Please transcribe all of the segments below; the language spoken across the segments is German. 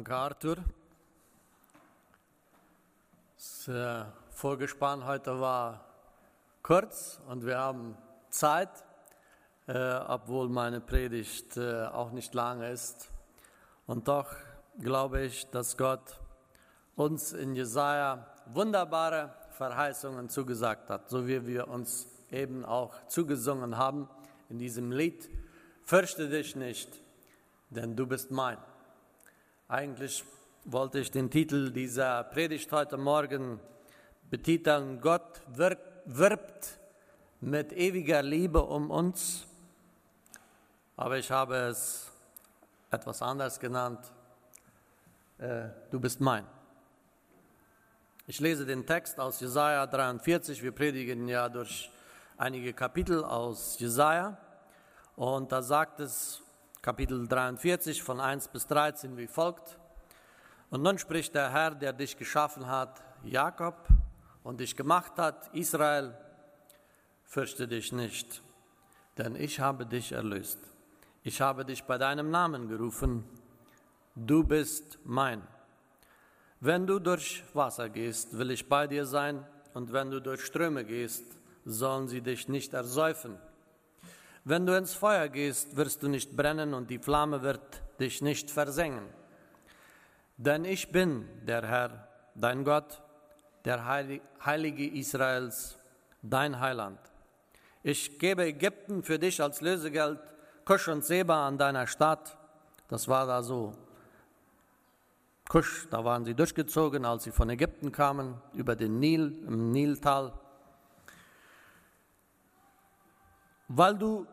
Danke, Arthur. Das äh, Vorgespann heute war kurz und wir haben Zeit, äh, obwohl meine Predigt äh, auch nicht lang ist. Und doch glaube ich, dass Gott uns in Jesaja wunderbare Verheißungen zugesagt hat, so wie wir uns eben auch zugesungen haben in diesem Lied. Fürchte dich nicht, denn du bist mein. Eigentlich wollte ich den Titel dieser Predigt heute Morgen betiteln, Gott wirbt mit ewiger Liebe um uns, aber ich habe es etwas anders genannt, äh, du bist mein. Ich lese den Text aus Jesaja 43, wir predigen ja durch einige Kapitel aus Jesaja. Und da sagt es Kapitel 43 von 1 bis 13 wie folgt. Und nun spricht der Herr, der dich geschaffen hat, Jakob, und dich gemacht hat, Israel, fürchte dich nicht, denn ich habe dich erlöst. Ich habe dich bei deinem Namen gerufen, du bist mein. Wenn du durch Wasser gehst, will ich bei dir sein, und wenn du durch Ströme gehst, sollen sie dich nicht ersäufen. Wenn du ins Feuer gehst, wirst du nicht brennen und die Flamme wird dich nicht versengen. Denn ich bin der Herr, dein Gott, der Heilige Israels, dein Heiland. Ich gebe Ägypten für dich als Lösegeld, Kusch und Seba an deiner Stadt. Das war da so. Kusch, da waren sie durchgezogen, als sie von Ägypten kamen, über den Nil, im Niltal. Weil du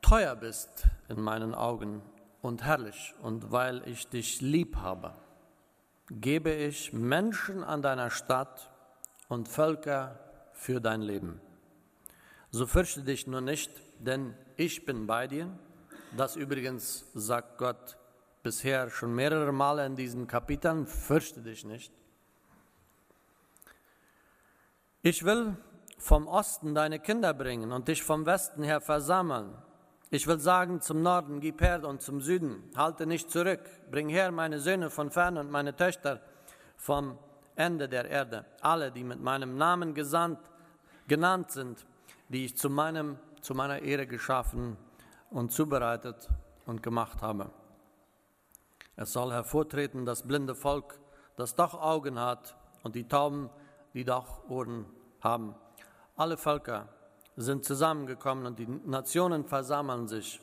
teuer bist in meinen Augen und herrlich und weil ich dich lieb habe, gebe ich Menschen an deiner Stadt und Völker für dein Leben. So fürchte dich nur nicht, denn ich bin bei dir. Das übrigens sagt Gott bisher schon mehrere Male in diesen Kapiteln, fürchte dich nicht. Ich will vom Osten deine Kinder bringen und dich vom Westen her versammeln. Ich will sagen zum Norden, gib her und zum Süden, halte nicht zurück, bring her meine Söhne von fern und meine Töchter vom Ende der Erde, alle, die mit meinem Namen gesandt, genannt sind, die ich zu, meinem, zu meiner Ehre geschaffen und zubereitet und gemacht habe. Es soll hervortreten das blinde Volk, das doch Augen hat, und die Tauben, die doch Ohren haben. Alle Völker sind zusammengekommen und die Nationen versammeln sich.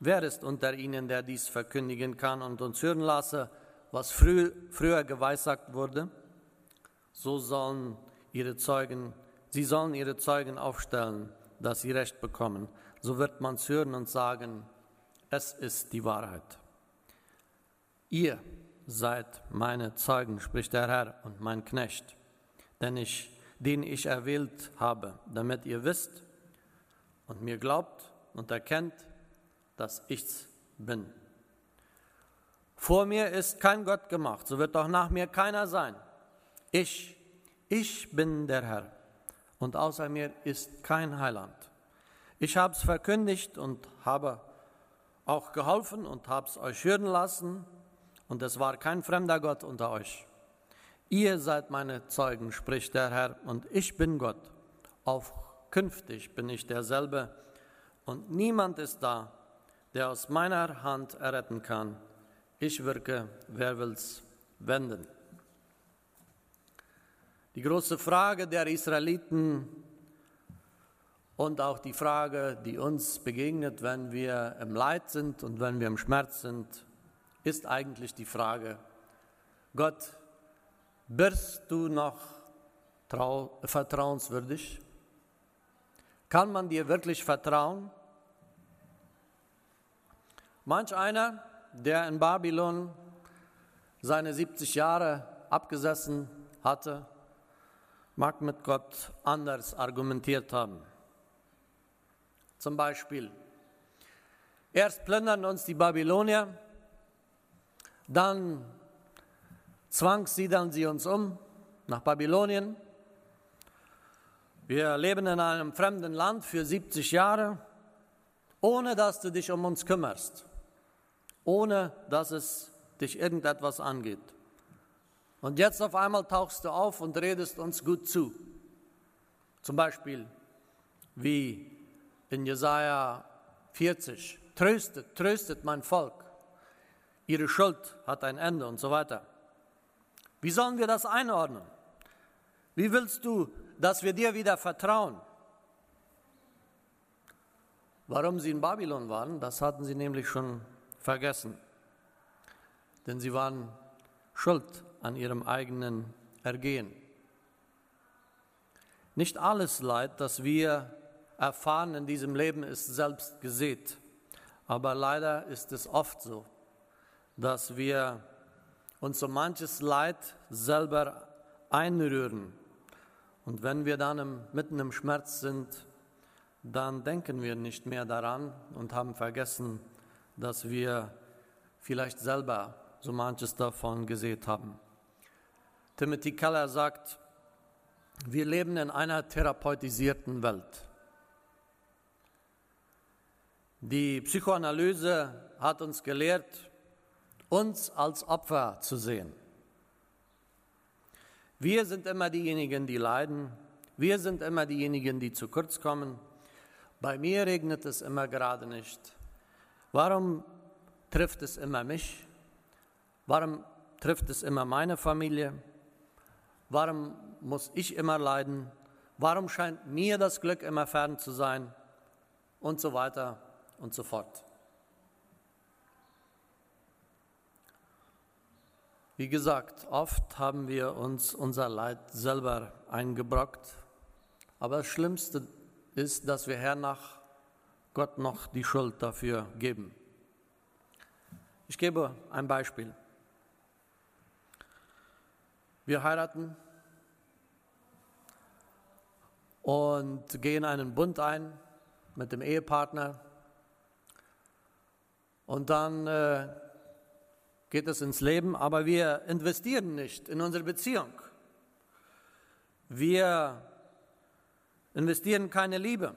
Wer ist unter ihnen, der dies verkündigen kann und uns hören lasse, was früh, früher geweissagt wurde? So sollen ihre Zeugen, sie sollen ihre Zeugen aufstellen, dass sie Recht bekommen. So wird man's hören und sagen, es ist die Wahrheit. Ihr seid meine Zeugen, spricht der Herr und mein Knecht, denn ich den ich erwählt habe, damit ihr wisst und mir glaubt und erkennt, dass ich's bin. Vor mir ist kein Gott gemacht, so wird auch nach mir keiner sein. Ich, ich bin der Herr und außer mir ist kein Heiland. Ich habe es verkündigt und habe auch geholfen und habe es euch hören lassen und es war kein fremder Gott unter euch. Ihr seid meine Zeugen, spricht der Herr, und ich bin Gott. Auch künftig bin ich derselbe, und niemand ist da, der aus meiner Hand erretten kann. Ich wirke, wer will's wenden? Die große Frage der Israeliten und auch die Frage, die uns begegnet, wenn wir im Leid sind und wenn wir im Schmerz sind, ist eigentlich die Frage, Gott, bist du noch trau vertrauenswürdig? Kann man dir wirklich vertrauen? Manch einer, der in Babylon seine 70 Jahre abgesessen hatte, mag mit Gott anders argumentiert haben. Zum Beispiel, erst plündern uns die Babylonier, dann zwangssiedeln sie uns um nach Babylonien. Wir leben in einem fremden Land für 70 Jahre, ohne dass du dich um uns kümmerst, ohne dass es dich irgendetwas angeht. Und jetzt auf einmal tauchst du auf und redest uns gut zu. Zum Beispiel wie in Jesaja 40. Tröstet, tröstet mein Volk. Ihre Schuld hat ein Ende und so weiter. Wie sollen wir das einordnen? Wie willst du, dass wir dir wieder vertrauen? Warum sie in Babylon waren, das hatten sie nämlich schon vergessen. Denn sie waren schuld an ihrem eigenen Ergehen. Nicht alles Leid, das wir erfahren in diesem Leben, ist selbst gesät. Aber leider ist es oft so, dass wir uns so manches Leid selber einrühren. Und wenn wir dann im, mitten im Schmerz sind, dann denken wir nicht mehr daran und haben vergessen, dass wir vielleicht selber so manches davon gesehen haben. Timothy Keller sagt, wir leben in einer therapeutisierten Welt. Die Psychoanalyse hat uns gelehrt, uns als Opfer zu sehen. Wir sind immer diejenigen, die leiden. Wir sind immer diejenigen, die zu kurz kommen. Bei mir regnet es immer gerade nicht. Warum trifft es immer mich? Warum trifft es immer meine Familie? Warum muss ich immer leiden? Warum scheint mir das Glück immer fern zu sein? Und so weiter und so fort. Wie gesagt, oft haben wir uns unser Leid selber eingebrockt, aber das Schlimmste ist, dass wir hernach Gott noch die Schuld dafür geben. Ich gebe ein Beispiel. Wir heiraten und gehen einen Bund ein mit dem Ehepartner und dann äh, geht es ins Leben, aber wir investieren nicht in unsere Beziehung. Wir investieren keine Liebe.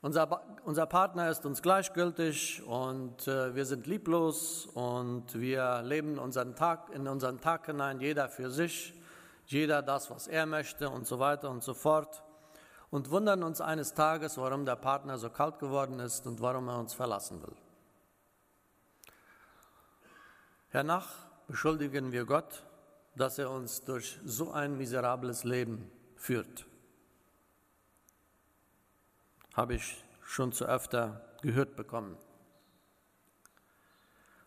Unser, unser Partner ist uns gleichgültig und äh, wir sind lieblos und wir leben unseren Tag in unseren Tag hinein, jeder für sich, jeder das, was er möchte und so weiter und so fort und wundern uns eines Tages, warum der Partner so kalt geworden ist und warum er uns verlassen will. Hernach beschuldigen wir Gott, dass er uns durch so ein miserables Leben führt. Habe ich schon zu öfter gehört bekommen.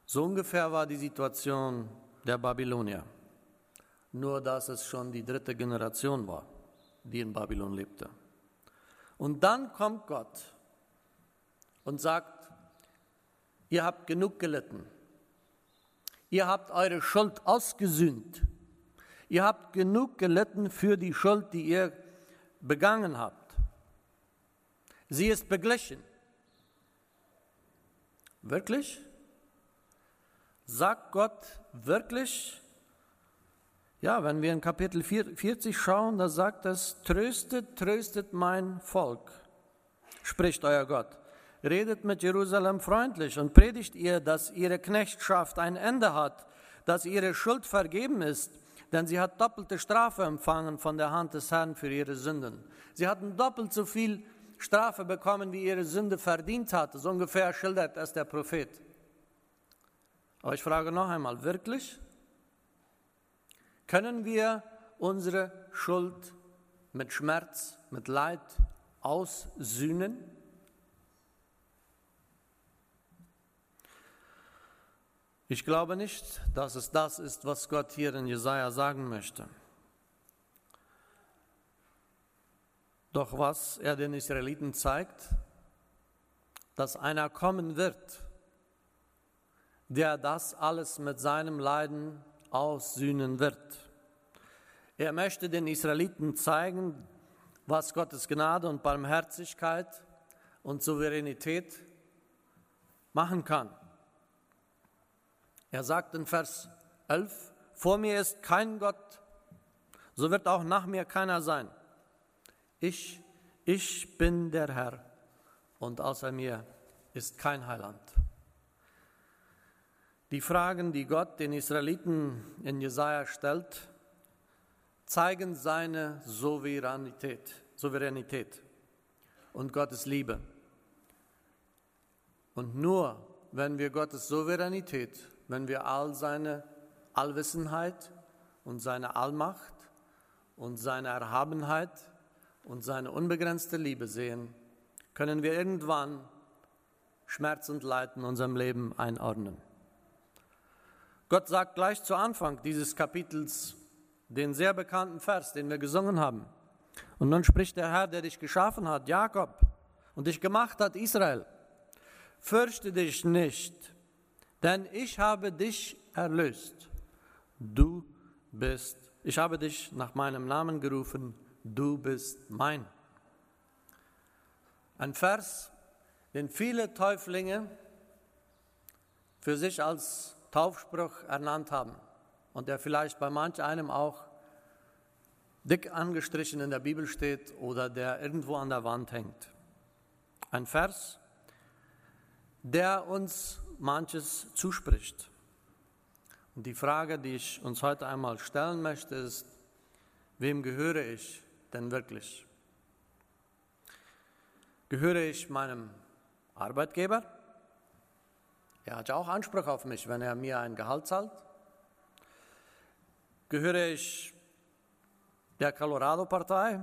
So ungefähr war die Situation der Babylonier, nur dass es schon die dritte Generation war, die in Babylon lebte. Und dann kommt Gott und sagt, ihr habt genug gelitten, ihr habt eure Schuld ausgesühnt, ihr habt genug gelitten für die Schuld, die ihr begangen habt. Sie ist beglichen. Wirklich? Sagt Gott wirklich, ja, wenn wir in Kapitel 40 schauen, da sagt es, tröstet, tröstet mein Volk, spricht euer Gott. Redet mit Jerusalem freundlich und predigt ihr, dass ihre Knechtschaft ein Ende hat, dass ihre Schuld vergeben ist, denn sie hat doppelte Strafe empfangen von der Hand des Herrn für ihre Sünden. Sie hatten doppelt so viel Strafe bekommen, wie ihre Sünde verdient hatte. So ungefähr schildert es der Prophet. Aber ich frage noch einmal, wirklich? Können wir unsere Schuld mit Schmerz, mit Leid aussühnen? Ich glaube nicht, dass es das ist, was Gott hier in Jesaja sagen möchte. Doch was er den Israeliten zeigt, dass einer kommen wird, der das alles mit seinem Leiden aussühnen wird. Er möchte den Israeliten zeigen, was Gottes Gnade und Barmherzigkeit und Souveränität machen kann. Er sagt in Vers 11, vor mir ist kein Gott, so wird auch nach mir keiner sein. Ich, ich bin der Herr und außer mir ist kein Heiland. Die Fragen, die Gott den Israeliten in Jesaja stellt, zeigen seine Souveränität, Souveränität und Gottes Liebe. Und nur wenn wir Gottes Souveränität, wenn wir all seine Allwissenheit und seine Allmacht und seine Erhabenheit und seine unbegrenzte Liebe sehen, können wir irgendwann Schmerz und Leid in unserem Leben einordnen. Gott sagt gleich zu Anfang dieses Kapitels den sehr bekannten Vers, den wir gesungen haben. Und nun spricht der Herr, der dich geschaffen hat, Jakob, und dich gemacht hat, Israel. Fürchte dich nicht, denn ich habe dich erlöst. Du bist, ich habe dich nach meinem Namen gerufen, du bist mein. Ein Vers, den viele Täuflinge für sich als Taufspruch ernannt haben und der vielleicht bei manch einem auch dick angestrichen in der Bibel steht oder der irgendwo an der Wand hängt. Ein Vers, der uns manches zuspricht. Und die Frage, die ich uns heute einmal stellen möchte, ist, wem gehöre ich denn wirklich? Gehöre ich meinem Arbeitgeber? Er hat ja auch Anspruch auf mich, wenn er mir ein Gehalt zahlt. Gehöre ich der Colorado-Partei?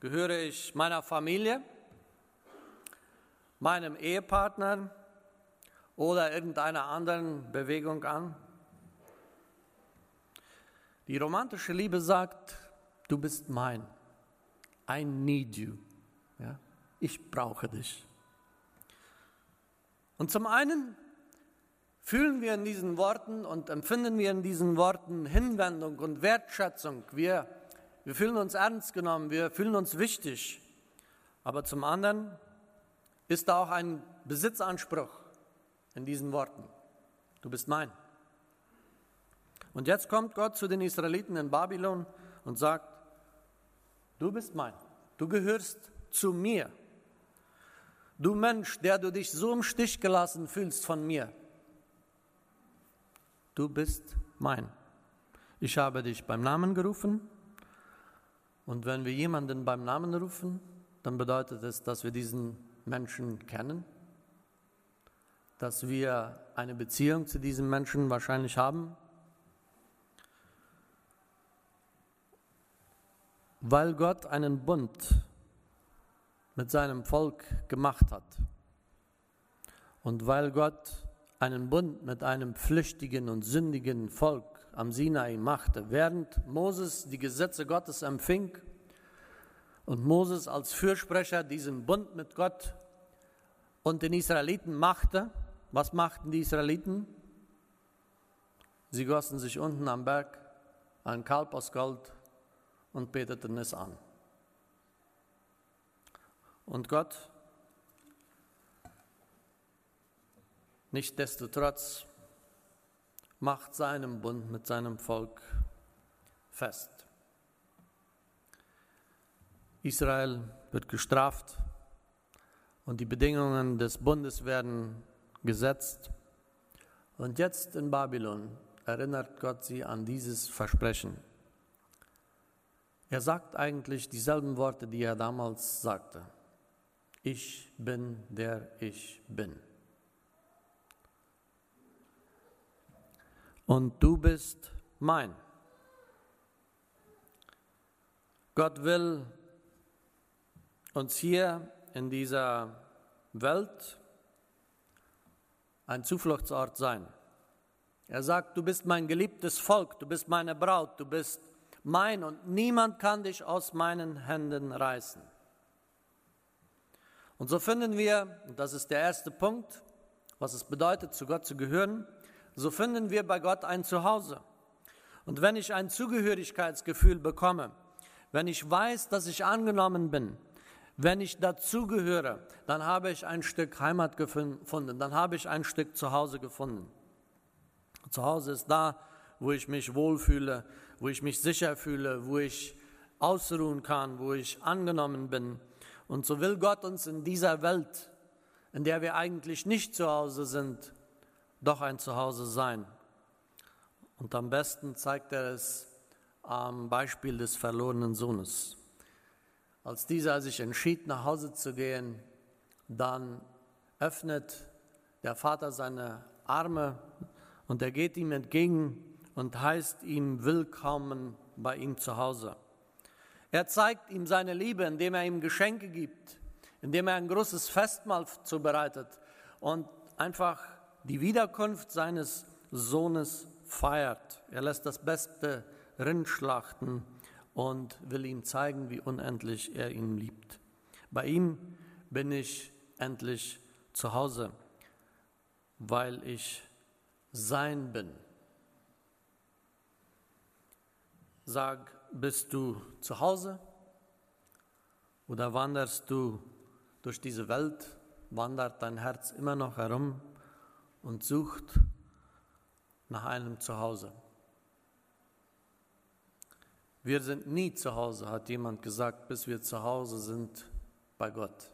Gehöre ich meiner Familie, meinem Ehepartner oder irgendeiner anderen Bewegung an? Die romantische Liebe sagt, du bist mein. I need you. Ja? Ich brauche dich. Und zum einen fühlen wir in diesen Worten und empfinden wir in diesen Worten Hinwendung und Wertschätzung. Wir, wir fühlen uns ernst genommen, wir fühlen uns wichtig. Aber zum anderen ist da auch ein Besitzanspruch in diesen Worten. Du bist mein. Und jetzt kommt Gott zu den Israeliten in Babylon und sagt, du bist mein, du gehörst zu mir. Du Mensch, der du dich so im Stich gelassen fühlst von mir, du bist mein. Ich habe dich beim Namen gerufen und wenn wir jemanden beim Namen rufen, dann bedeutet es, dass wir diesen Menschen kennen, dass wir eine Beziehung zu diesem Menschen wahrscheinlich haben, weil Gott einen Bund mit seinem Volk gemacht hat. Und weil Gott einen Bund mit einem flüchtigen und sündigen Volk am Sinai machte, während Moses die Gesetze Gottes empfing und Moses als Fürsprecher diesen Bund mit Gott und den Israeliten machte, was machten die Israeliten? Sie gossen sich unten am Berg ein Kalb aus Gold und beteten es an. Und Gott, nichtdestotrotz, macht seinen Bund mit seinem Volk fest. Israel wird gestraft und die Bedingungen des Bundes werden gesetzt. Und jetzt in Babylon erinnert Gott sie an dieses Versprechen. Er sagt eigentlich dieselben Worte, die er damals sagte ich bin der ich bin. Und du bist mein. Gott will uns hier in dieser Welt ein Zufluchtsort sein. Er sagt, du bist mein geliebtes Volk, du bist meine Braut, du bist mein und niemand kann dich aus meinen Händen reißen. Und so finden wir, und das ist der erste Punkt, was es bedeutet, zu Gott zu gehören, so finden wir bei Gott ein Zuhause. Und wenn ich ein Zugehörigkeitsgefühl bekomme, wenn ich weiß, dass ich angenommen bin, wenn ich dazugehöre, dann habe ich ein Stück Heimat gefunden, dann habe ich ein Stück Zuhause gefunden. Zuhause ist da, wo ich mich wohlfühle, wo ich mich sicher fühle, wo ich ausruhen kann, wo ich angenommen bin. Und so will Gott uns in dieser Welt, in der wir eigentlich nicht zu Hause sind, doch ein Zuhause sein. Und am besten zeigt er es am Beispiel des verlorenen Sohnes. Als dieser sich entschied, nach Hause zu gehen, dann öffnet der Vater seine Arme und er geht ihm entgegen und heißt ihm willkommen bei ihm zu Hause. Er zeigt ihm seine Liebe, indem er ihm Geschenke gibt, indem er ein großes Festmahl zubereitet und einfach die Wiederkunft seines Sohnes feiert. Er lässt das beste Rind schlachten und will ihm zeigen, wie unendlich er ihn liebt. Bei ihm bin ich endlich zu Hause, weil ich sein bin. Sag, bist du zu Hause oder wanderst du durch diese Welt, wandert dein Herz immer noch herum und sucht nach einem Zuhause? Wir sind nie zu Hause, hat jemand gesagt, bis wir zu Hause sind bei Gott.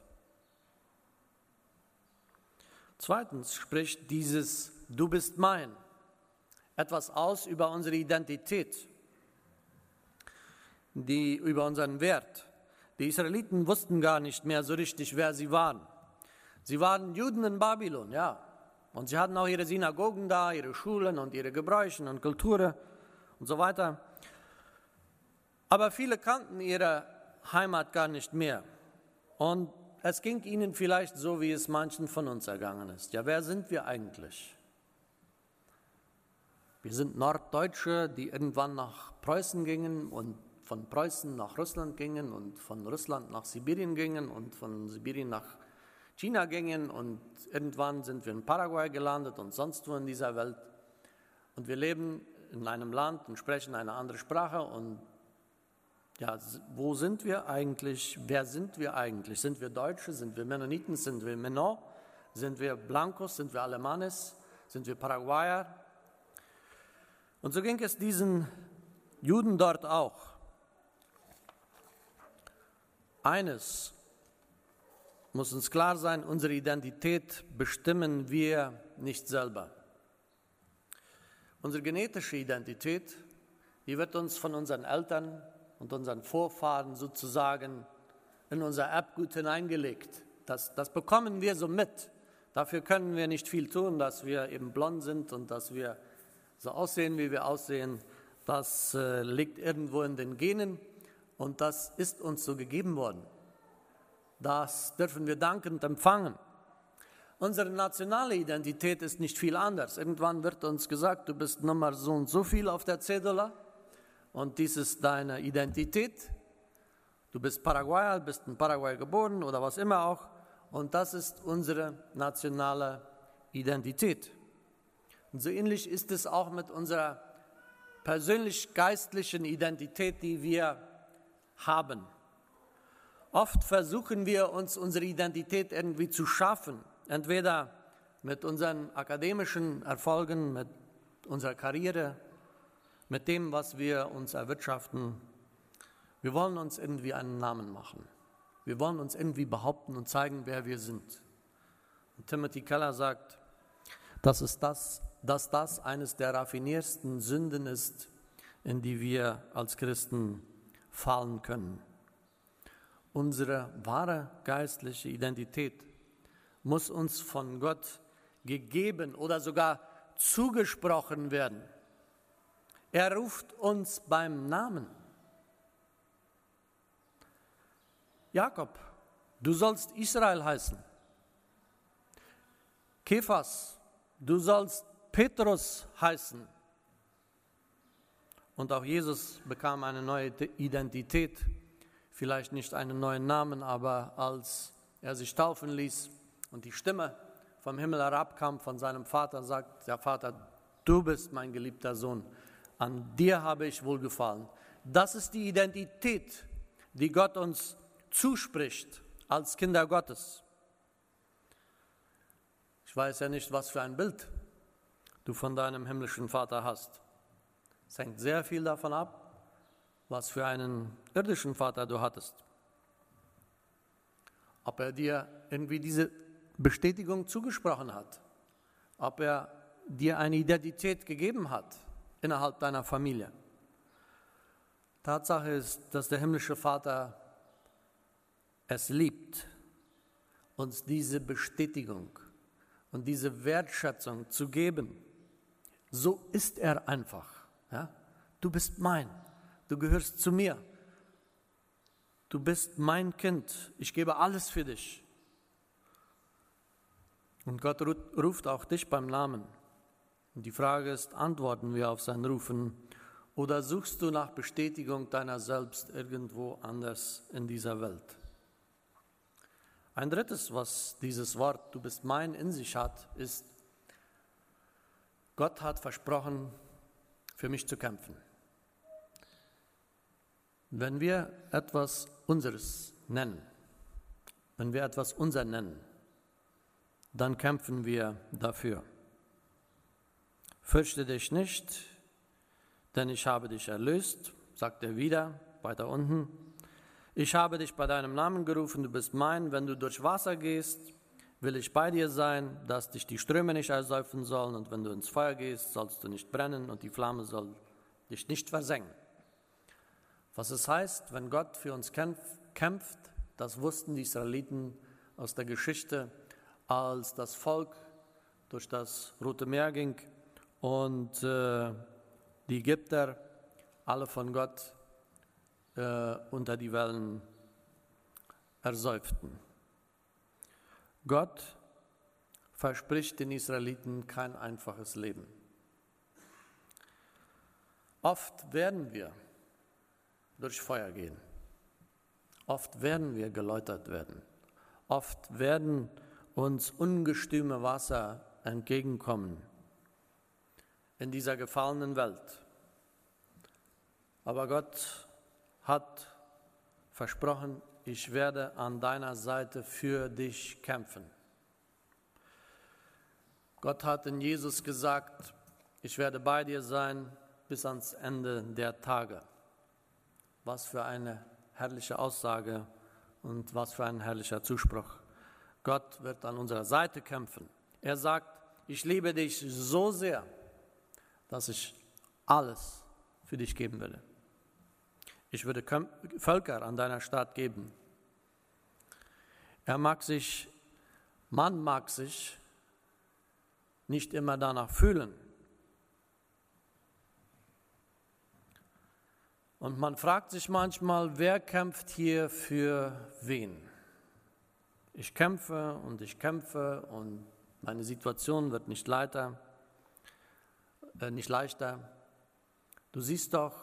Zweitens spricht dieses Du bist mein etwas aus über unsere Identität, die, über unseren Wert. Die Israeliten wussten gar nicht mehr so richtig, wer sie waren. Sie waren Juden in Babylon, ja. Und sie hatten auch ihre Synagogen da, ihre Schulen und ihre Gebräuche und Kulturen und so weiter. Aber viele kannten ihre Heimat gar nicht mehr. Und es ging ihnen vielleicht so, wie es manchen von uns ergangen ist. Ja, wer sind wir eigentlich? Wir sind Norddeutsche, die irgendwann nach Preußen gingen und von Preußen nach Russland gingen und von Russland nach Sibirien gingen und von Sibirien nach China gingen und irgendwann sind wir in Paraguay gelandet und sonst wo in dieser Welt. Und wir leben in einem Land und sprechen eine andere Sprache und ja, wo sind wir eigentlich? Wer sind wir eigentlich? Sind wir Deutsche? Sind wir Mennoniten? Sind wir Menon? Sind wir Blancos? Sind wir Alemanes? Sind wir Paraguayer? Und so ging es diesen Juden dort auch. Eines muss uns klar sein, unsere Identität bestimmen wir nicht selber. Unsere genetische Identität, die wird uns von unseren Eltern, und unseren Vorfahren sozusagen in unser Erbgut hineingelegt. Das, das bekommen wir so mit. Dafür können wir nicht viel tun, dass wir eben blond sind und dass wir so aussehen, wie wir aussehen. Das äh, liegt irgendwo in den Genen und das ist uns so gegeben worden. Das dürfen wir dankend empfangen. Unsere nationale Identität ist nicht viel anders. Irgendwann wird uns gesagt, du bist Nummer so und so viel auf der Cedula und dies ist deine Identität. Du bist Paraguayer, bist in Paraguay geboren oder was immer auch. Und das ist unsere nationale Identität. Und so ähnlich ist es auch mit unserer persönlich-geistlichen Identität, die wir haben. Oft versuchen wir uns unsere Identität irgendwie zu schaffen, entweder mit unseren akademischen Erfolgen, mit unserer Karriere, mit dem, was wir uns erwirtschaften. Wir wollen uns irgendwie einen Namen machen. Wir wollen uns irgendwie behaupten und zeigen, wer wir sind. Und Timothy Keller sagt, dass, es das, dass das eines der raffiniersten Sünden ist, in die wir als Christen fallen können. Unsere wahre geistliche Identität muss uns von Gott gegeben oder sogar zugesprochen werden. Er ruft uns beim Namen. Jakob, du sollst Israel heißen. Kephas, du sollst Petrus heißen. Und auch Jesus bekam eine neue Identität, vielleicht nicht einen neuen Namen, aber als er sich taufen ließ und die Stimme vom Himmel herabkam von seinem Vater, sagt der Vater, du bist mein geliebter Sohn an dir habe ich wohlgefallen. Das ist die Identität, die Gott uns zuspricht als Kinder Gottes. Ich weiß ja nicht, was für ein Bild du von deinem himmlischen Vater hast. Es hängt sehr viel davon ab, was für einen irdischen Vater du hattest. Ob er dir irgendwie diese Bestätigung zugesprochen hat, ob er dir eine Identität gegeben hat innerhalb deiner Familie. Tatsache ist, dass der himmlische Vater es liebt, uns diese Bestätigung und diese Wertschätzung zu geben. So ist er einfach. Ja? Du bist mein, du gehörst zu mir. Du bist mein Kind, ich gebe alles für dich. Und Gott ruft auch dich beim Namen. Die Frage ist, antworten wir auf sein Rufen oder suchst du nach Bestätigung deiner selbst irgendwo anders in dieser Welt? Ein drittes, was dieses Wort du bist mein in sich hat, ist, Gott hat versprochen, für mich zu kämpfen. Wenn wir etwas unseres nennen, wenn wir etwas unser nennen, dann kämpfen wir dafür. Fürchte dich nicht, denn ich habe dich erlöst, sagt er wieder, weiter unten. Ich habe dich bei deinem Namen gerufen, du bist mein. Wenn du durch Wasser gehst, will ich bei dir sein, dass dich die Ströme nicht ersäufen sollen. Und wenn du ins Feuer gehst, sollst du nicht brennen und die Flamme soll dich nicht versengen. Was es heißt, wenn Gott für uns kämpft, das wussten die Israeliten aus der Geschichte, als das Volk durch das Rote Meer ging und äh, die Ägypter alle von Gott äh, unter die Wellen ersäuften. Gott verspricht den Israeliten kein einfaches Leben. Oft werden wir durch Feuer gehen. Oft werden wir geläutert werden. Oft werden uns ungestüme Wasser entgegenkommen in dieser gefallenen Welt. Aber Gott hat versprochen, ich werde an deiner Seite für dich kämpfen. Gott hat in Jesus gesagt, ich werde bei dir sein bis ans Ende der Tage. Was für eine herrliche Aussage und was für ein herrlicher Zuspruch. Gott wird an unserer Seite kämpfen. Er sagt, ich liebe dich so sehr, dass ich alles für dich geben will. Ich würde Völker an deiner Stadt geben. Er mag sich, man mag sich nicht immer danach fühlen. Und man fragt sich manchmal, wer kämpft hier für wen? Ich kämpfe und ich kämpfe und meine Situation wird nicht leichter äh, nicht leichter. Du siehst doch,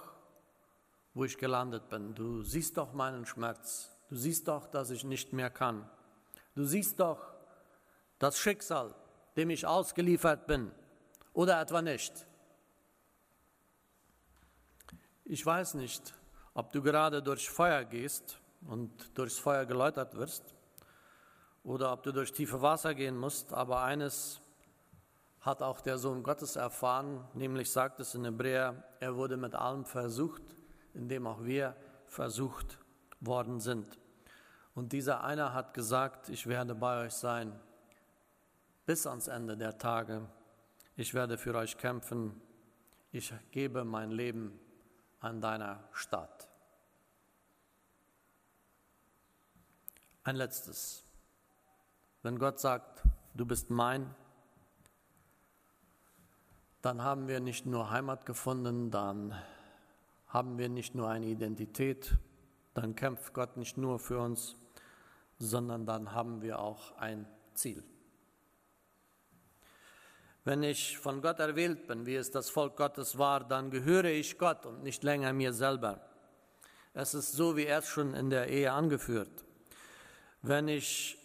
wo ich gelandet bin. Du siehst doch meinen Schmerz. Du siehst doch, dass ich nicht mehr kann. Du siehst doch das Schicksal, dem ich ausgeliefert bin. Oder etwa nicht. Ich weiß nicht, ob du gerade durch Feuer gehst und durchs Feuer geläutert wirst oder ob du durch tiefe Wasser gehen musst, aber eines hat auch der Sohn Gottes erfahren, nämlich sagt es in Hebräer, er wurde mit allem versucht, indem auch wir versucht worden sind. Und dieser einer hat gesagt, ich werde bei euch sein bis ans Ende der Tage. Ich werde für euch kämpfen. Ich gebe mein Leben an deiner Stadt. Ein letztes. Wenn Gott sagt, du bist mein, dann haben wir nicht nur Heimat gefunden, dann haben wir nicht nur eine Identität, dann kämpft Gott nicht nur für uns, sondern dann haben wir auch ein Ziel. Wenn ich von Gott erwählt bin, wie es das Volk Gottes war, dann gehöre ich Gott und nicht länger mir selber. Es ist so, wie er es schon in der Ehe angeführt. Wenn ich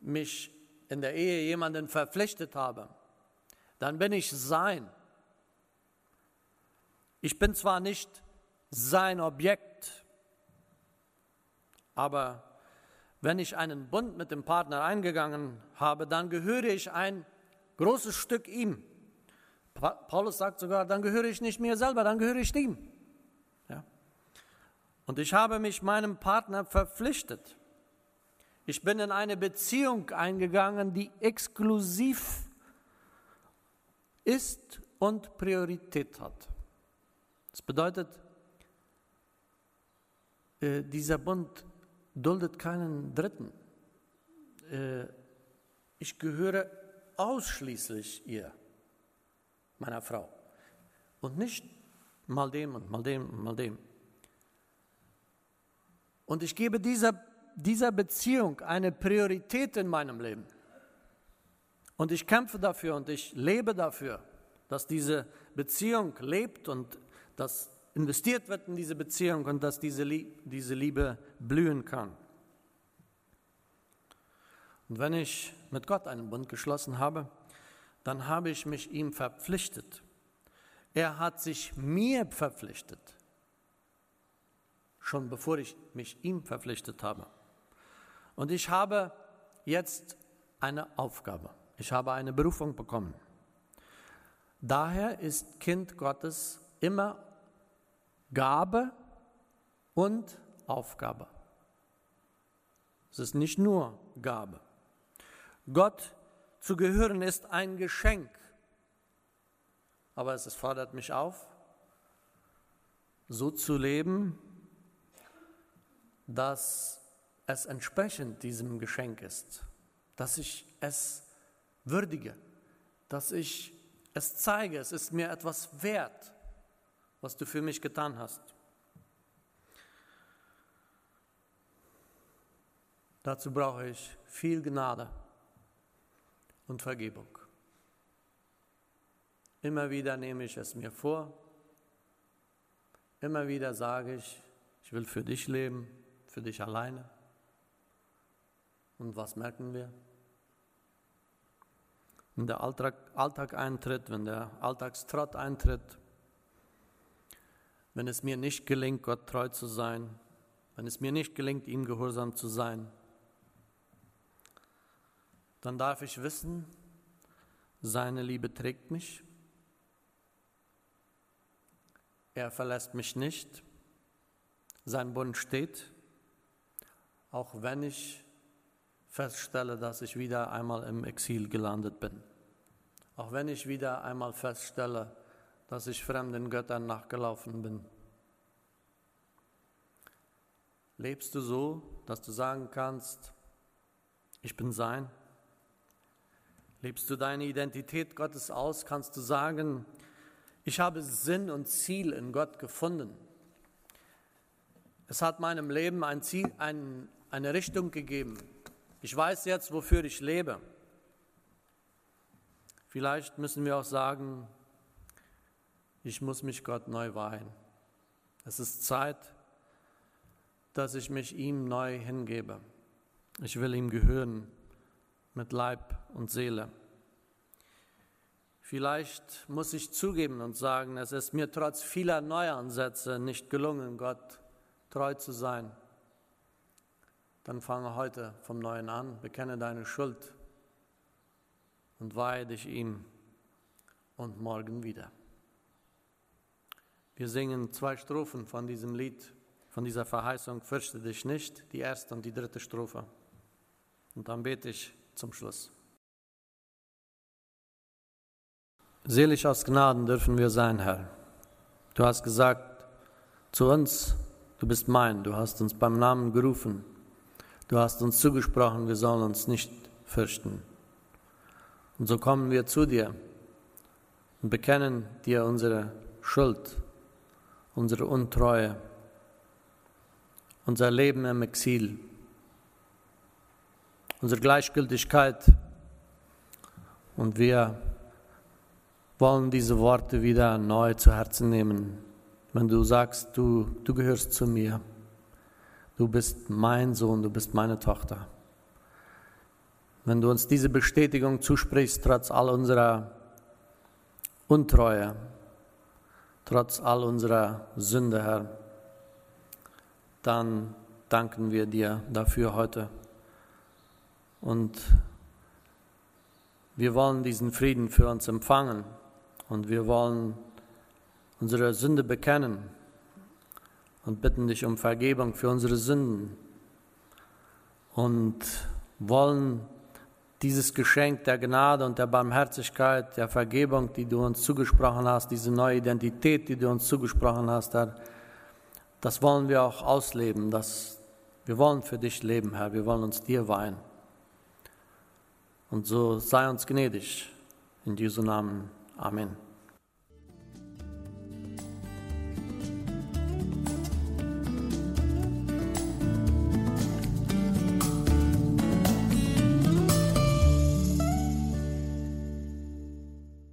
mich in der Ehe jemanden verpflichtet habe, dann bin ich sein. Ich bin zwar nicht sein Objekt, aber wenn ich einen Bund mit dem Partner eingegangen habe, dann gehöre ich ein großes Stück ihm. Paulus sagt sogar, dann gehöre ich nicht mir selber, dann gehöre ich ihm. Ja? Und ich habe mich meinem Partner verpflichtet. Ich bin in eine Beziehung eingegangen, die exklusiv ist und Priorität hat. Das bedeutet, äh, dieser Bund duldet keinen Dritten. Äh, ich gehöre ausschließlich ihr, meiner Frau. Und nicht mal dem und mal dem und mal dem. Und ich gebe dieser, dieser Beziehung eine Priorität in meinem Leben. Und ich kämpfe dafür und ich lebe dafür, dass diese Beziehung lebt und dass investiert wird in diese Beziehung und dass diese, diese Liebe blühen kann. Und wenn ich mit Gott einen Bund geschlossen habe, dann habe ich mich ihm verpflichtet. Er hat sich mir verpflichtet, schon bevor ich mich ihm verpflichtet habe. Und ich habe jetzt eine Aufgabe. Ich habe eine Berufung bekommen. Daher ist Kind Gottes immer Gabe und Aufgabe. Es ist nicht nur Gabe. Gott zu gehören ist ein Geschenk, aber es fordert mich auf, so zu leben, dass es entsprechend diesem Geschenk ist, dass ich es würdige, dass ich es zeige, es ist mir etwas wert, was du für mich getan hast. Dazu brauche ich viel Gnade und Vergebung. Immer wieder nehme ich es mir vor, immer wieder sage ich, ich will für dich leben, für dich alleine. Und was merken wir? Wenn der Alltag, Alltag eintritt, wenn der Alltagstrott eintritt, wenn es mir nicht gelingt, Gott treu zu sein, wenn es mir nicht gelingt, ihm gehorsam zu sein, dann darf ich wissen, seine Liebe trägt mich, er verlässt mich nicht, sein Bund steht, auch wenn ich feststelle, dass ich wieder einmal im Exil gelandet bin. Auch wenn ich wieder einmal feststelle, dass ich fremden Göttern nachgelaufen bin. Lebst du so, dass du sagen kannst, ich bin sein? Lebst du deine Identität Gottes aus? Kannst du sagen, ich habe Sinn und Ziel in Gott gefunden? Es hat meinem Leben ein Ziel, ein, eine Richtung gegeben. Ich weiß jetzt, wofür ich lebe. Vielleicht müssen wir auch sagen, ich muss mich Gott neu weihen. Es ist Zeit, dass ich mich ihm neu hingebe. Ich will ihm gehören mit Leib und Seele. Vielleicht muss ich zugeben und sagen, es ist mir trotz vieler Neuansätze nicht gelungen, Gott treu zu sein dann fange heute vom Neuen an, bekenne deine Schuld und weihe dich ihm und morgen wieder. Wir singen zwei Strophen von diesem Lied, von dieser Verheißung, fürchte dich nicht, die erste und die dritte Strophe. Und dann bete ich zum Schluss. Selig aus Gnaden dürfen wir sein, Herr. Du hast gesagt zu uns, du bist mein, du hast uns beim Namen gerufen. Du hast uns zugesprochen, wir sollen uns nicht fürchten. Und so kommen wir zu dir und bekennen dir unsere Schuld, unsere Untreue, unser Leben im Exil, unsere Gleichgültigkeit. Und wir wollen diese Worte wieder neu zu Herzen nehmen, wenn du sagst, du, du gehörst zu mir du bist mein Sohn, du bist meine Tochter. Wenn du uns diese Bestätigung zusprichst, trotz all unserer Untreue, trotz all unserer Sünde, Herr, dann danken wir dir dafür heute. Und wir wollen diesen Frieden für uns empfangen und wir wollen unsere Sünde bekennen und bitten dich um Vergebung für unsere Sünden und wollen dieses Geschenk der Gnade und der Barmherzigkeit, der Vergebung, die du uns zugesprochen hast, diese neue Identität, die du uns zugesprochen hast, Herr, das wollen wir auch ausleben. Das, wir wollen für dich leben, Herr. Wir wollen uns dir weihen. Und so sei uns gnädig. In Jesu Namen. Amen.